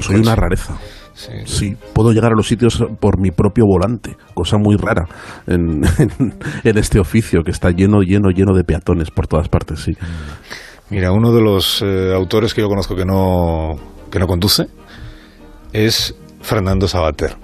soy una rareza. Sí. puedo llegar a los sitios por mi propio volante, cosa muy rara en, este oficio que está lleno, lleno, lleno de peatones por todas partes, sí. Mira, uno de los eh, autores que yo conozco que no, que no conduce es Fernando Sabater.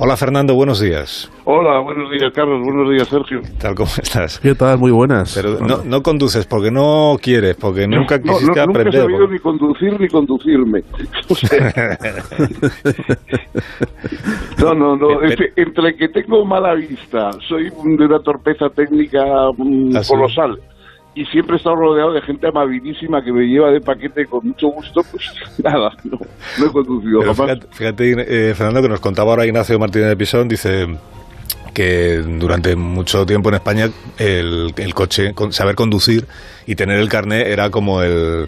Hola Fernando, buenos días. Hola, buenos días Carlos, buenos días Sergio. ¿Qué tal, cómo estás? ¿Qué tal? Muy buenas. Pero no, conduces porque no quieres, porque nunca quisiste aprender. Nunca he sabido ni conducir ni conducirme. no, no, no. Entre, que tengo mala vista, soy de una torpeza técnica mm, ¿Ah, colosal y siempre he estado rodeado de gente amabilísima que me lleva de paquete con mucho gusto, pues nada, no, he conducido Fíjate, eh, Fernando, que nos contaba ahora Ignacio Martínez de Pisón, dice que durante mucho tiempo en España el, el coche, saber conducir y tener el carnet era como el,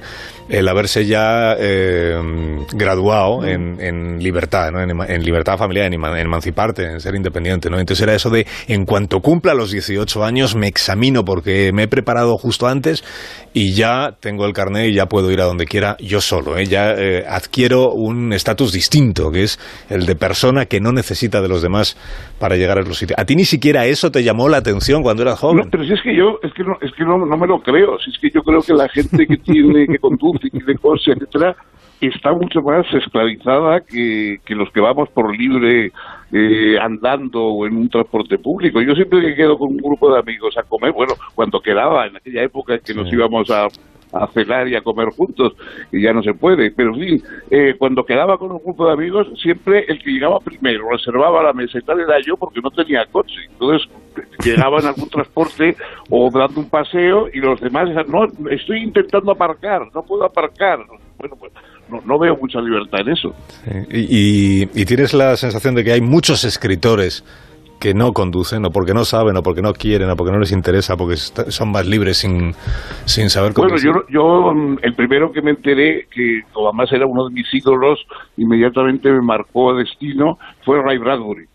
el haberse ya eh, graduado en, en libertad, ¿no? en, libertad familiar, en, emanciparte, en ser independiente. ¿no? Entonces era eso de, en cuanto cumpla los 18 años, me examino porque me he preparado justo antes y ya tengo el carnet y ya puedo ir a donde quiera yo solo. ¿eh? Ya eh, adquiero un estatus distinto, que es el de persona que no necesita de los demás para llegar a los sitios. ¿A ti ni siquiera eso te llamó la atención cuando eras joven? No, pero si es que yo, es que no, es que no, no me lo creo. Si es que yo creo que la gente que tiene, que conduce de cosas, etcétera, está mucho más esclavizada que, que los que vamos por libre eh, andando o en un transporte público. Yo siempre que quedo con un grupo de amigos a comer, bueno, cuando quedaba en aquella época en que nos íbamos a, a cenar y a comer juntos, y ya no se puede. Pero sí, eh, cuando quedaba con un grupo de amigos, siempre el que llegaba primero, reservaba la mesa y tal, era yo porque no tenía coche. Entonces llegaba en algún transporte o dando un paseo y los demás no, estoy intentando aparcar, no puedo aparcar. Bueno, pues no, veo mucha libertad en eso. y, tienes la sensación de que hay muchos escritores que no conducen, o porque no saben, o porque no quieren, o porque no les interesa, porque son más libres sin, sin saber conducir. Bueno, yo, yo mm, el primero que me enteré, que además era uno de mis ídolos, inmediatamente me marcó a destino, fue Ray Bradbury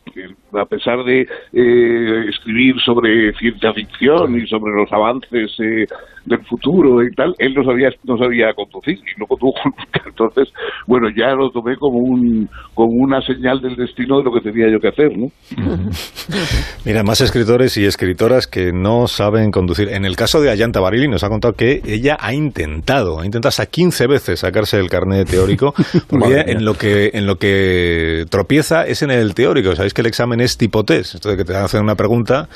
a pesar de eh, escribir sobre ciencia ficción y sobre los avances eh, del futuro y tal, él no sabía, no sabía conducir y no condujo nunca. Entonces, bueno, ya lo tomé como, un, como una señal del destino de lo que tenía yo que hacer, ¿no? Mira, más escritores y escritoras que no saben conducir. En el caso de Ayanta Barili nos ha contado que ella ha intentado, ha intentado hasta 15 veces sacarse el carnet teórico, porque en lo, que, en lo que tropieza es en el teórico. Sabéis que el examen es tipo test, esto de que te hacen una pregunta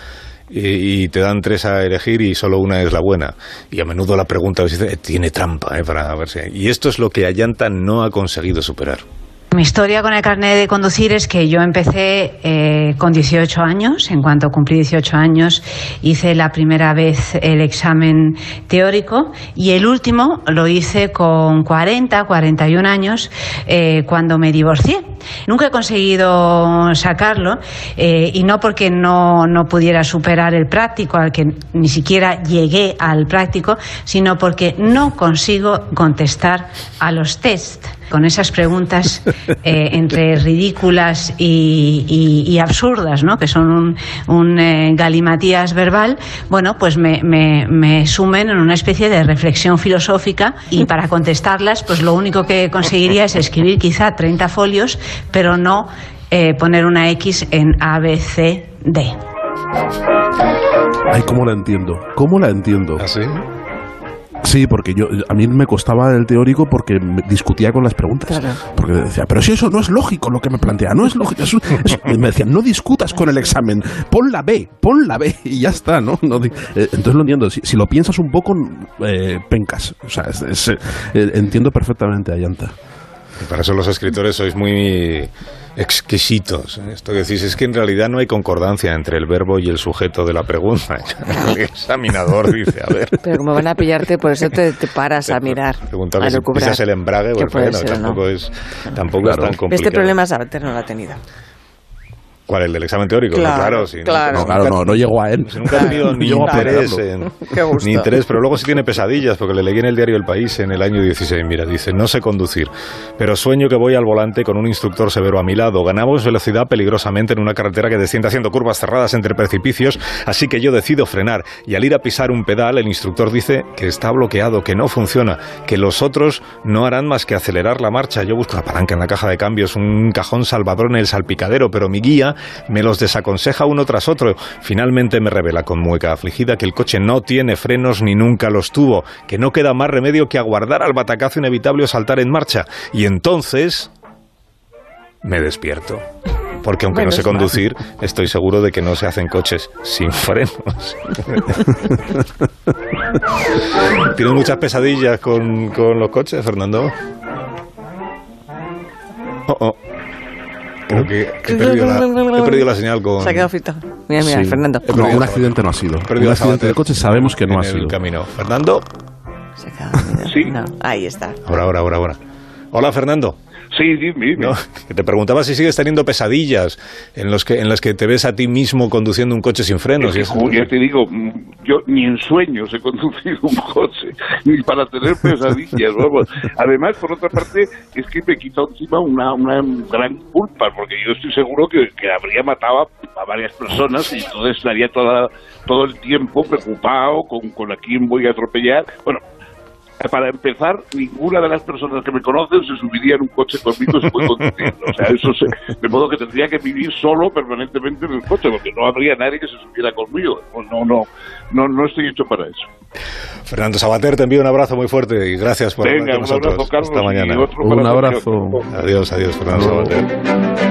y, te dan tres a elegir y solo una es la buena. Y a menudo la pregunta tiene trampa ¿eh? para ver si... Y esto es lo que Ayanta no ha conseguido superar. Mi historia con el carnet de conducir es que yo empecé eh, con 18 años. En cuanto cumplí 18 años, hice la primera vez el examen teórico y el último lo hice con 40, 41 años eh, cuando me divorcié. Nunca he conseguido sacarlo eh, y no porque no, no pudiera superar el práctico, al que ni siquiera llegué al práctico, sino porque no consigo contestar a los test con esas preguntas eh, entre ridículas y, absurdas, ¿no? que son un, un eh, galimatías verbal, bueno, pues me, me, sumen en una especie de reflexión filosófica y para contestarlas, pues lo único que conseguiría es escribir quizá 30 folios, pero no eh, poner una X en A, B, C, D. Ay, ¿cómo la entiendo? ¿Cómo la entiendo? ¿Así? ¿Ah, Sí, porque yo a mí me costaba el teórico porque discutía con las preguntas. Porque decía, pero si eso no es lógico lo que me plantea, no es lógico. me decían, no discutas con el examen, pon la B, pon la B y ya está, ¿no? Eh, entonces lo entiendo. Si, lo piensas un poco, eh, pencas. O sea, eh, entiendo perfectamente a Yanta. Para eso los escritores sois muy exquisitos. Esto que decís es que en realidad no hay concordancia entre el verbo y el sujeto de la pregunta. El examinador dice, a ver. Pero como van a pillarte, por eso te, paras a mirar. Preguntarle si pisas el embrague, bueno, tampoco, es, tampoco es tan complicado. Este problema Sabater no lo ha tenido. ¿Cuál? ¿El del examen teórico? No, Claro, claro, sí, claro. No, claro, no, no llegó a él. Si nunca ha tenido ni interés, en- Qué gusto. ni interés, pero luego sí tiene pesadillas, porque le leí en el diario El País en el año 16, mira, dice, no sé conducir, pero sueño que voy al volante con un instructor severo a mi lado. Ganamos velocidad peligrosamente en una carretera que desciende haciendo curvas cerradas entre precipicios, así que yo decido frenar y al ir a pisar un pedal, el instructor dice que está bloqueado, que no funciona, que los otros no harán más que acelerar la marcha. Yo busco la palanca en la caja de cambios, un cajón salvador en el salpicadero, pero mi guía me los desaconseja uno tras otro. Finalmente me revela con mueca afligida que el coche no tiene frenos ni nunca los tuvo, que no queda más remedio que aguardar al batacazo inevitable o saltar en marcha. Y entonces me despierto. Porque aunque no sé conducir, estoy seguro de que no se hacen coches sin frenos. ¿Tienes muchas pesadillas con, con los coches, Fernando? Oh, oh. Creo que he perdido, la, he perdido la señal con... Se ha quedado frito. Mira, mira, Sí. Fernando. No, un accidente no ha sido. Un accidente de coche sabemos que no en ha el sido. camino. Fernando, Se ha quedado. Sí. No, ahí está. ahora, ahora, ahora, ahora. Hola, Fernando. Sí, dime, dime. No, que te preguntaba si sigues teniendo pesadillas en, los que, en las que te ves a ti mismo conduciendo un coche sin frenos. y Es que, jo, ya te digo, mm, yo ni en sueños he conducido un coche, ni para tener pesadillas, vamos. Además, por otra parte, es que me quita encima una, una gran culpa, porque yo estoy seguro que, que habría matado a, a varias personas y entonces estaría toda, todo el tiempo preocupado con, con a quién voy a atropellar. Bueno, para empezar, ninguna de las personas que me conocen se subiría en un coche conmigo si voy conduciendo. O sea, eso se, de modo que tendría que vivir solo permanentemente en el coche, porque no habría nadie que se subiera conmigo. No, no, no, no, no estoy hecho para eso. Fernando Sabater, te envío un abrazo muy fuerte y gracias por Venga, hablar un con nosotros. abrazo, Carlos. Hasta mañana. Un abrazo. Adiós, adiós, Fernando Sabater.